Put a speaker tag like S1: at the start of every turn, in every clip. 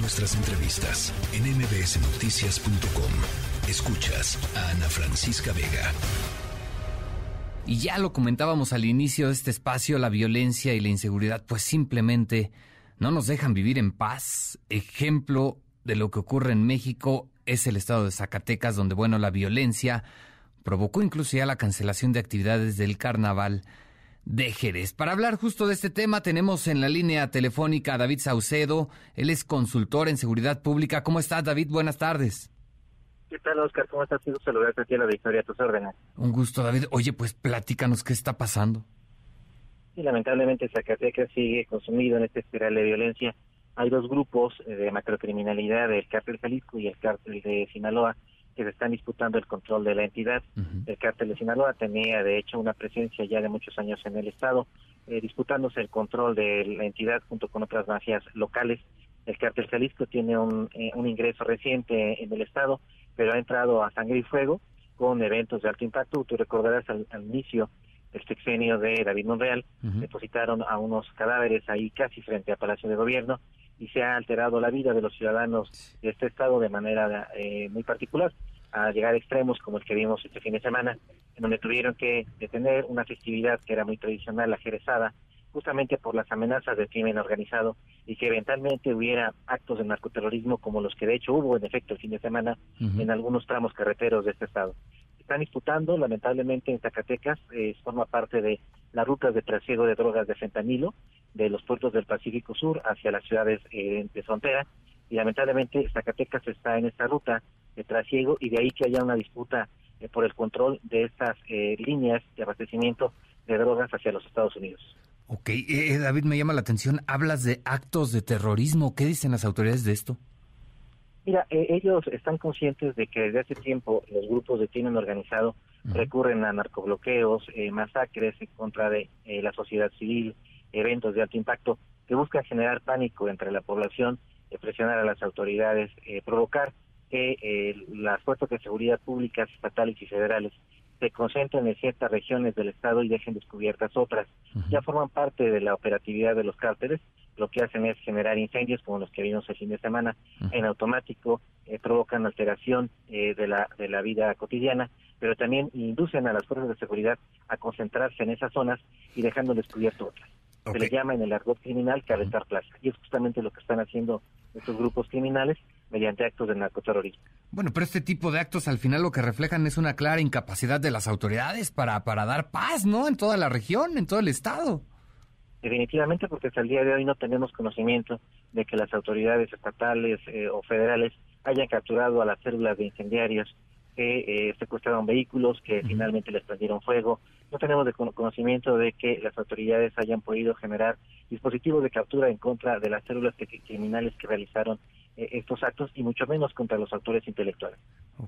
S1: Nuestras entrevistas en mbsnoticias.com. Escuchas a Ana Francisca Vega.
S2: Y ya lo comentábamos al inicio de este espacio, la violencia y la inseguridad pues simplemente no nos dejan vivir en paz. Ejemplo de lo que ocurre en México es el estado de Zacatecas, donde bueno, la violencia provocó incluso ya la cancelación de actividades del carnaval de Jerez. Para hablar justo de este tema tenemos en la línea telefónica a David Saucedo, él es consultor en seguridad pública. ¿Cómo estás David? Buenas tardes.
S3: ¿Qué tal, Oscar? ¿Cómo estás? Quiero saludarte aquí a la Victoria, a tus órdenes.
S2: Un gusto, David. Oye, pues platícanos qué está pasando.
S3: Sí, lamentablemente Zacatecas sigue consumido en esta espiral de violencia. Hay dos grupos de macrocriminalidad, el cártel Jalisco y el cártel de Sinaloa, que se están disputando el control de la entidad. El cártel de Sinaloa tenía, de hecho, una presencia ya de muchos años en el Estado, eh, disputándose el control de la entidad junto con otras mafias locales. El cártel Jalisco tiene un, eh, un ingreso reciente en el Estado pero ha entrado a sangre y fuego con eventos de alto impacto. Tú recordarás al, inicio del sexenio de David Monreal, depositaron a unos cadáveres ahí casi frente al Palacio de Gobierno y se ha alterado la vida de los ciudadanos de este estado de manera eh, muy particular, a llegar a extremos como el que vimos este fin de semana, en donde tuvieron que detener una festividad que era muy tradicional, la jerezada, justamente por las amenazas del crimen organizado y que eventualmente hubiera actos de narcoterrorismo como los que de hecho hubo en efecto el fin de semana en algunos tramos carreteros de este estado. Están disputando, lamentablemente en Zacatecas, eh, forma parte de las rutas de trasiego de drogas de fentanilo de los puertos del Pacífico Sur hacia las ciudades eh, de frontera y lamentablemente Zacatecas está en esta ruta de trasiego y de ahí que haya una disputa eh, por el control de estas líneas de abastecimiento de drogas hacia los Estados Unidos.
S2: Ok, eh, eh, David, me llama la atención, hablas de actos de terrorismo, ¿qué dicen las autoridades de esto?
S3: Mira, eh, ellos están conscientes de que desde hace tiempo los grupos de crimen organizado recurren a narcobloqueos, masacres en contra de la sociedad civil, eventos de alto impacto que buscan generar pánico entre la población, presionar a las autoridades, provocar que las fuerzas de seguridad públicas estatales y federales se concentren en ciertas regiones del estado y dejen descubiertas otras. Ya forman parte de la operatividad de los cárteles, lo que hacen es generar incendios como los que vimos el fin de semana en automático, eh, provocan alteración eh, de, la, de la vida cotidiana, pero también inducen a las fuerzas de seguridad a concentrarse en esas zonas y dejando descubierto otras. Se le llama en el argot criminal calentar plaza, y es justamente lo que están haciendo estos grupos criminales mediante actos de narcoterrorismo.
S2: Bueno, pero este tipo de actos al final lo que reflejan es una clara incapacidad de las autoridades para, para dar paz, ¿no? En toda la región, en todo el estado.
S3: Definitivamente, porque hasta el día de hoy no tenemos conocimiento de que las autoridades estatales eh, o federales hayan capturado a las células de incendiarios que eh, secuestraron vehículos, que finalmente les prendieron fuego. No tenemos de conocimiento de que las autoridades hayan podido generar dispositivos de captura en contra de las células criminales que realizaron eh, estos actos y mucho menos contra los autores intelectuales.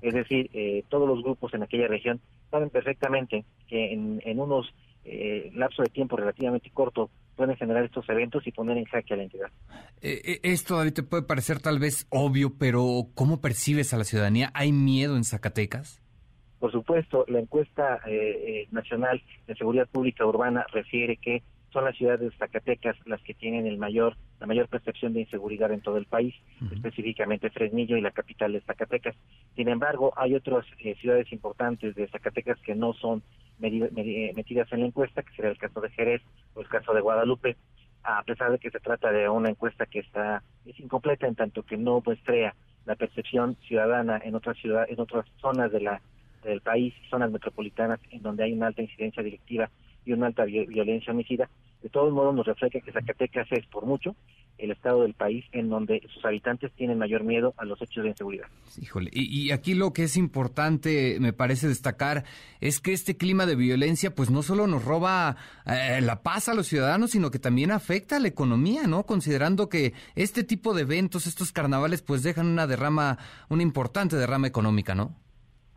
S3: Es decir, eh, todos los grupos en aquella región saben perfectamente que en, en unos eh, lapso de tiempo relativamente corto pueden generar estos eventos y poner en jaque a la entidad.
S2: esto, David, te puede parecer tal vez obvio, pero ¿cómo percibes a la ciudadanía? ¿Hay miedo en Zacatecas?
S3: Por supuesto, la encuesta nacional de seguridad pública urbana refiere que son las ciudades de Zacatecas las que tienen el mayor la mayor percepción de inseguridad en todo el país, específicamente Fresnillo y la capital de Zacatecas. Sin embargo, hay otras eh, ciudades importantes de Zacatecas que no son eh, metidas en la encuesta, que sería el caso de Jerez o el caso de Guadalupe, a pesar de que se trata de una encuesta que está es incompleta en tanto que no muestra la percepción ciudadana en otras ciudades, en otras zonas de la del país, zonas metropolitanas en donde hay una alta incidencia directiva y una alta violencia homicida, de todos modos nos refleja que Zacatecas es por mucho el estado del país en donde sus habitantes tienen mayor miedo a los hechos de inseguridad.
S2: Híjole, y, aquí lo que es importante, me parece destacar, es que este clima de violencia, pues no solo nos roba eh, la paz a los ciudadanos, sino que también afecta a la economía, ¿no? Considerando que este tipo de eventos, estos carnavales, pues dejan una derrama, una importante derrama económica, ¿no?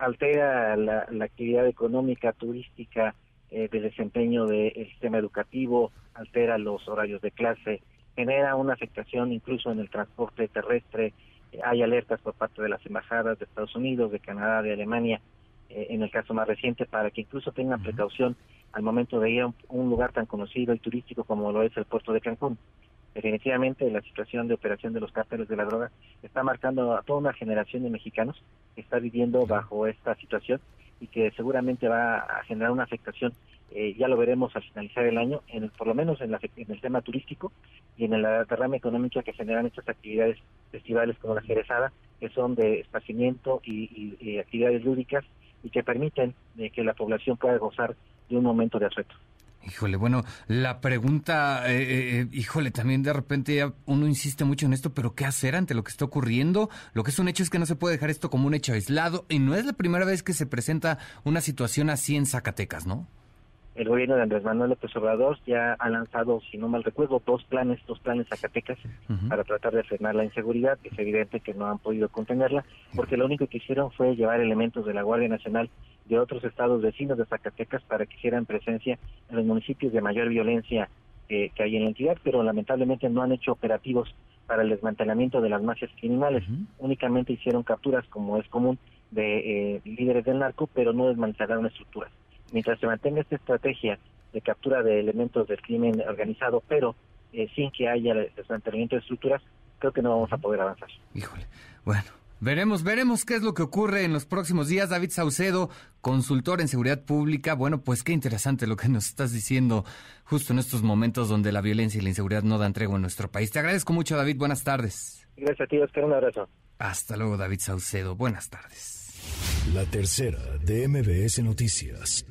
S3: Altera la actividad económica, turística, eh, de desempeño del sistema educativo, altera los horarios de clase, genera una afectación incluso en el transporte terrestre. Eh, hay alertas por parte de las embajadas de Estados Unidos, de Canadá, de Alemania, eh, en el caso más reciente, para que incluso tengan precaución al momento de ir a un, lugar tan conocido y turístico como lo es el puerto de Cancún. Definitivamente la situación de operación de los cárteles de la droga está marcando a toda una generación de mexicanos que está viviendo bajo esta situación y que seguramente va a generar una afectación, eh, ya lo veremos al finalizar el año, en por lo menos en, la, en el tema turístico y en la derrama económica que generan estas actividades festivales como la Jerezada, que son de esparcimiento y, actividades lúdicas y que permiten eh, que la población pueda gozar de un momento de asueto.
S2: Híjole, bueno, la pregunta, eh, eh, eh, híjole, también de repente uno insiste mucho en esto, pero ¿qué hacer ante lo que está ocurriendo? Lo que es un hecho es que no se puede dejar esto como un hecho aislado y no es la primera vez que se presenta una situación así en Zacatecas, ¿no?
S3: el gobierno de Andrés Manuel López Obrador ya ha lanzado, si no mal recuerdo, dos planes, dos planes Zacatecas para tratar de frenar la inseguridad. Es evidente que no han podido contenerla, porque lo único que hicieron fue llevar elementos de la Guardia Nacional de otros estados vecinos de Zacatecas para que hicieran presencia en los municipios de mayor violencia que hay en la entidad, pero lamentablemente no han hecho operativos para el desmantelamiento de las mafias criminales. Únicamente hicieron capturas, como es común, de eh, líderes del narco, pero no desmantelaron estructuras mientras se mantenga esta estrategia de captura de elementos del crimen organizado, pero eh, sin que haya desmantelamiento de estructuras, creo que no vamos a poder avanzar.
S2: Híjole, bueno. Veremos, veremos qué es lo que ocurre en los próximos días. David Saucedo, consultor en seguridad pública. Bueno, pues qué interesante lo que nos estás diciendo justo en estos momentos donde la violencia y la inseguridad no dan tregua en nuestro país. Te agradezco mucho, David. Buenas tardes.
S3: Gracias a ti, Oscar. Un abrazo.
S2: Hasta luego, David Saucedo. Buenas tardes.
S1: La tercera de MBS Noticias.